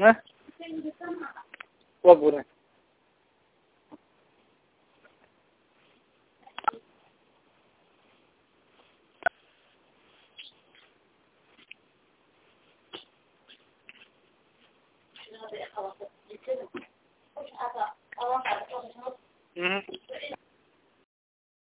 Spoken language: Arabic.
ها وقبنا Mm-hmm.